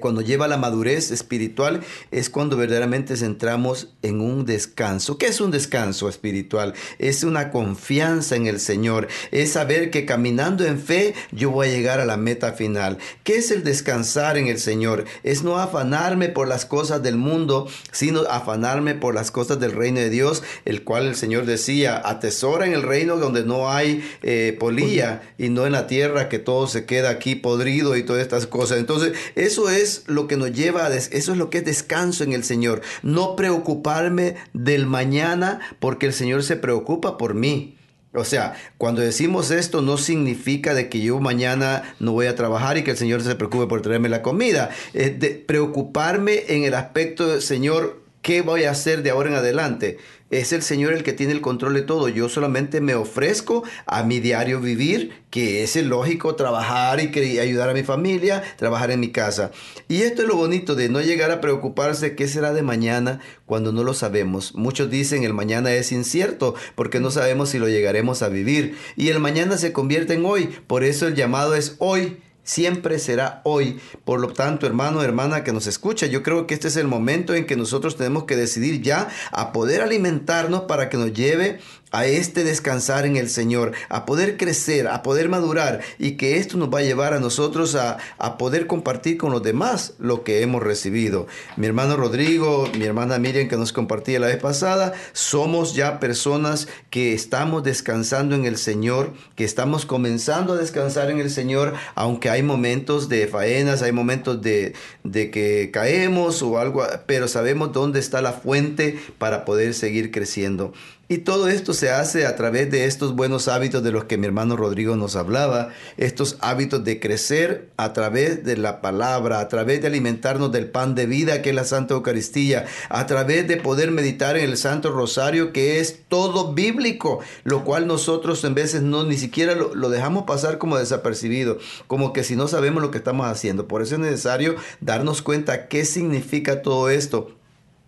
cuando lleva la madurez espiritual es cuando verdaderamente centramos en un descanso. ¿Qué es un descanso espiritual? Es una confianza en el Señor, es saber que caminando en fe yo voy a llegar a la meta final. ¿Qué es el descansar en el Señor? Es no afanarme por las cosas del mundo, sino afanarme por las cosas del reino de Dios, el cual el Señor decía, atesora en el reino donde no hay eh, polilla y no en la tierra que todo se queda aquí podrido y todas estas cosas. Entonces, eso es lo que nos lleva a, eso es lo que es descanso en el Señor. No preocuparme del mañana porque el Señor se preocupa por mí. O sea, cuando decimos esto no significa de que yo mañana no voy a trabajar y que el Señor se preocupe por traerme la comida. Es de preocuparme en el aspecto, Señor, ¿qué voy a hacer de ahora en adelante? Es el Señor el que tiene el control de todo. Yo solamente me ofrezco a mi diario vivir, que es el lógico trabajar y ayudar a mi familia, trabajar en mi casa. Y esto es lo bonito de no llegar a preocuparse qué será de mañana cuando no lo sabemos. Muchos dicen el mañana es incierto porque no sabemos si lo llegaremos a vivir. Y el mañana se convierte en hoy. Por eso el llamado es hoy siempre será hoy. Por lo tanto, hermano, hermana que nos escucha, yo creo que este es el momento en que nosotros tenemos que decidir ya a poder alimentarnos para que nos lleve a este descansar en el Señor, a poder crecer, a poder madurar y que esto nos va a llevar a nosotros a, a, poder compartir con los demás lo que hemos recibido. Mi hermano Rodrigo, mi hermana Miriam que nos compartía la vez pasada, somos ya personas que estamos descansando en el Señor, que estamos comenzando a descansar en el Señor, aunque hay momentos de faenas, hay momentos de, de que caemos o algo, pero sabemos dónde está la fuente para poder seguir creciendo. Y todo esto se hace a través de estos buenos hábitos de los que mi hermano Rodrigo nos hablaba, estos hábitos de crecer a través de la palabra, a través de alimentarnos del pan de vida que es la Santa Eucaristía, a través de poder meditar en el Santo Rosario que es todo bíblico, lo cual nosotros en veces no ni siquiera lo, lo dejamos pasar como desapercibido, como que si no sabemos lo que estamos haciendo. Por eso es necesario darnos cuenta qué significa todo esto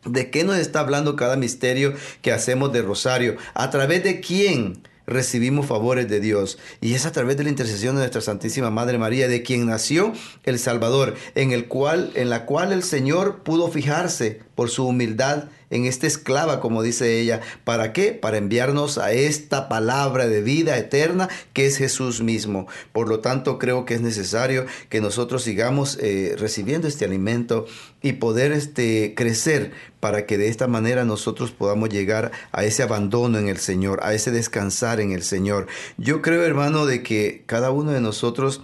¿De qué nos está hablando cada misterio que hacemos de rosario? ¿A través de quién? recibimos favores de Dios. Y es a través de la intercesión de nuestra Santísima Madre María, de quien nació el Salvador, en, el cual, en la cual el Señor pudo fijarse por su humildad en esta esclava, como dice ella. ¿Para qué? Para enviarnos a esta palabra de vida eterna que es Jesús mismo. Por lo tanto, creo que es necesario que nosotros sigamos eh, recibiendo este alimento y poder este, crecer para que de esta manera nosotros podamos llegar a ese abandono en el Señor, a ese descansar en el Señor. Yo creo, hermano, de que cada uno de nosotros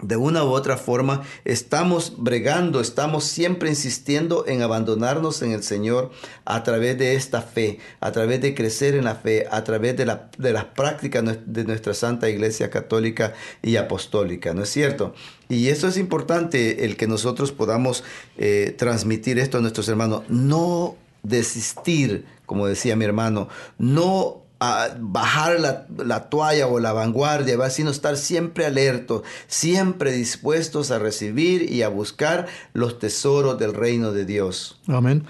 de una u otra forma estamos bregando, estamos siempre insistiendo en abandonarnos en el Señor a través de esta fe, a través de crecer en la fe, a través de, la, de las prácticas de nuestra Santa Iglesia Católica y Apostólica, ¿no es cierto? Y eso es importante, el que nosotros podamos eh, transmitir esto a nuestros hermanos, no desistir, como decía mi hermano, no a bajar la, toalla o la vanguardia, va sino estar siempre alertos, siempre dispuestos a recibir y a buscar los tesoros del reino de Dios. Amén.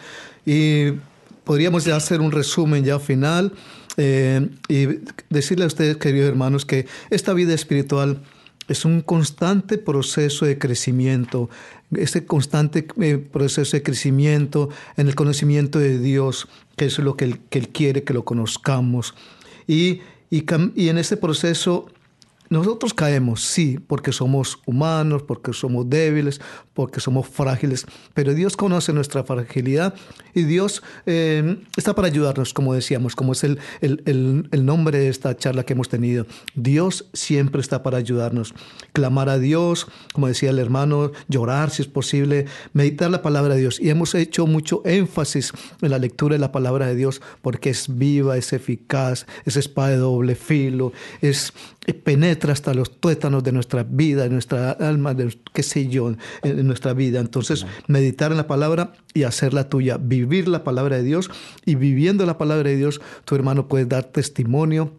Y podríamos ya hacer un resumen ya final eh, y decirle a ustedes, queridos hermanos, que esta vida espiritual es un constante proceso de crecimiento, este constante eh, proceso de crecimiento en el conocimiento de Dios, que es lo que Él, que él quiere que lo conozcamos. Y, y, y en ese proceso nosotros caemos, sí, porque somos humanos, porque somos débiles, porque somos frágiles, pero Dios conoce nuestra fragilidad y Dios eh, está para ayudarnos, como decíamos, como es el, el, el, nombre de esta charla que hemos tenido. Dios siempre está para ayudarnos. Clamar a Dios, como decía el hermano, llorar si es posible, meditar la palabra de Dios. Y hemos hecho mucho énfasis en la lectura de la palabra de Dios porque es viva, es eficaz, es espada de doble filo, es penetra hasta los tuétanos de nuestra vida, de nuestra alma, de qué sé yo, en nuestra vida. Entonces, meditar en la palabra y hacerla tuya, vivir la palabra de Dios y viviendo la palabra de Dios, tu hermano puede dar testimonio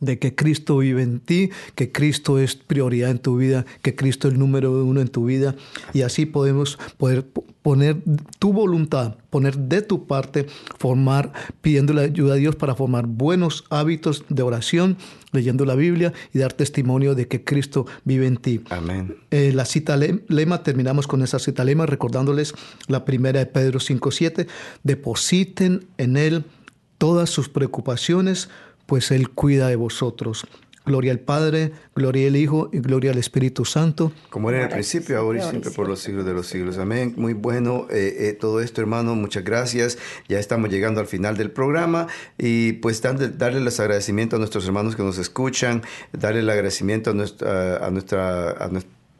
de que Cristo vive en ti, que Cristo es prioridad en tu vida, que Cristo es el número uno en tu vida. Y así podemos poder poner tu voluntad, poner de tu parte, formar, pidiendo la ayuda a Dios para formar buenos hábitos de oración, leyendo la Biblia y dar testimonio de que Cristo vive en ti. Amén. Eh, la cita lema, terminamos con esa cita lema recordándoles la primera de Pedro 5.7, depositen en Él todas sus preocupaciones, pues Él cuida de vosotros. Gloria al Padre, gloria al Hijo y gloria al Espíritu Santo. Como era en el principio, ahora y siempre por los siglos de los siglos. Amén. Muy bueno eh, eh, todo esto, hermano. Muchas gracias. Ya estamos llegando al final del programa y pues darle los agradecimientos a nuestros hermanos que nos escuchan, darle el agradecimiento a nuestra, a nuestra, a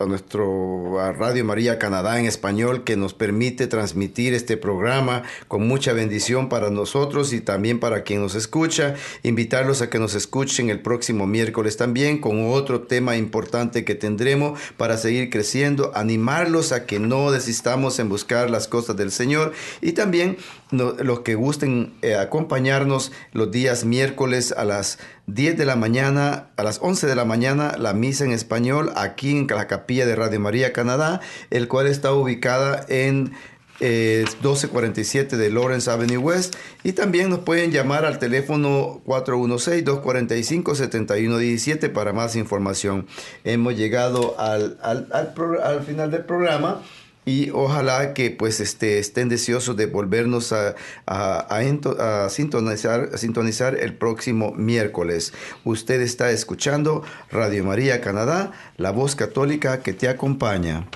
nuestro Radio María Canadá en español que nos permite transmitir este programa con mucha bendición para nosotros y también para quien nos escucha. Invitarlos a que nos escuchen el próximo miércoles también con otro tema importante que tendremos para seguir creciendo. Animarlos a que no desistamos en buscar las cosas del Señor y también los que gusten eh, acompañarnos los días miércoles a las 10 de la mañana, a las 11 de la mañana, la misa en español aquí en la capilla de Radio María Canadá, el cual está ubicada en 1247 eh, de Lawrence Avenue West y también nos pueden llamar al teléfono 416-245-7117 para más información. Hemos llegado al, al, al final del programa y ojalá que pues este, estén deseosos de volvernos a, a, sintonizar, a el próximo miércoles. Usted está escuchando Radio María Canadá, la voz católica que te acompaña.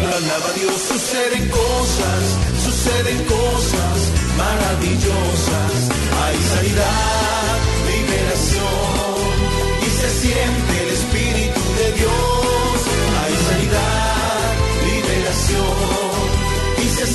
Cuando Dios suceden cosas, suceden cosas maravillosas. Hay sanidad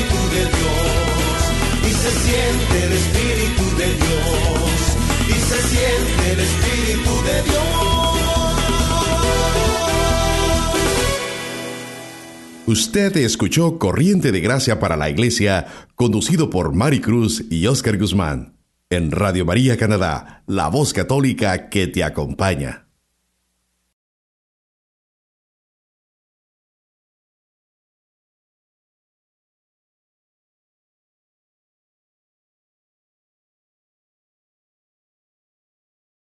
Y se siente el Espíritu de Dios. Y se siente el Espíritu de Dios. Usted escuchó Corriente de Gracia para la Iglesia, conducido por Mari Cruz y Oscar Guzmán en Radio María Canadá, la voz católica que te acompaña.